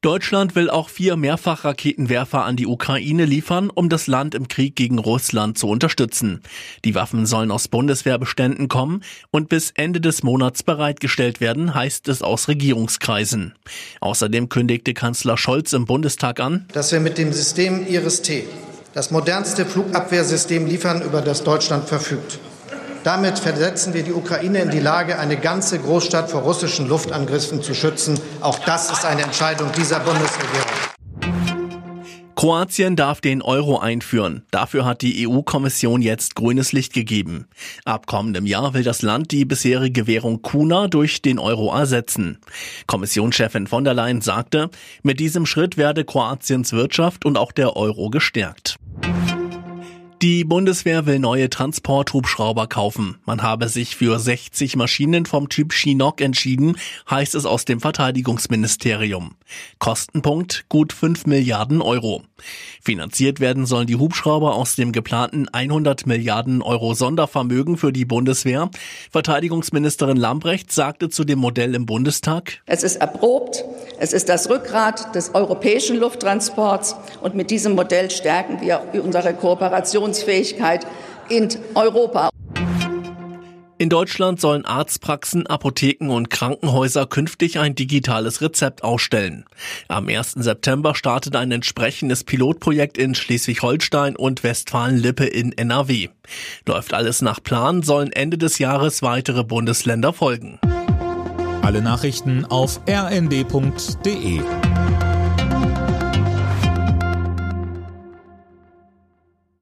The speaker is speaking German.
Deutschland will auch vier Mehrfachraketenwerfer an die Ukraine liefern, um das Land im Krieg gegen Russland zu unterstützen. Die Waffen sollen aus Bundeswehrbeständen kommen und bis Ende des Monats bereitgestellt werden, heißt es aus Regierungskreisen. Außerdem kündigte Kanzler Scholz im Bundestag an, dass wir mit dem System Iris-T das modernste Flugabwehrsystem liefern, über das Deutschland verfügt. Damit versetzen wir die Ukraine in die Lage, eine ganze Großstadt vor russischen Luftangriffen zu schützen. Auch das ist eine Entscheidung dieser Bundesregierung. Kroatien darf den Euro einführen. Dafür hat die EU-Kommission jetzt grünes Licht gegeben. Ab kommendem Jahr will das Land die bisherige Währung Kuna durch den Euro ersetzen. Kommissionschefin von der Leyen sagte, mit diesem Schritt werde Kroatiens Wirtschaft und auch der Euro gestärkt. Die Bundeswehr will neue Transporthubschrauber kaufen. Man habe sich für 60 Maschinen vom Typ Chinook entschieden, heißt es aus dem Verteidigungsministerium. Kostenpunkt gut 5 Milliarden Euro. Finanziert werden sollen die Hubschrauber aus dem geplanten 100 Milliarden Euro Sondervermögen für die Bundeswehr. Verteidigungsministerin Lambrecht sagte zu dem Modell im Bundestag. Es ist erprobt. Es ist das Rückgrat des europäischen Lufttransports. Und mit diesem Modell stärken wir unsere Kooperation Innovationsfähigkeit in Europa. In Deutschland sollen Arztpraxen, Apotheken und Krankenhäuser künftig ein digitales Rezept ausstellen. Am 1. September startet ein entsprechendes Pilotprojekt in Schleswig-Holstein und Westfalen-Lippe in NRW. Läuft alles nach Plan, sollen Ende des Jahres weitere Bundesländer folgen. Alle Nachrichten auf rnd.de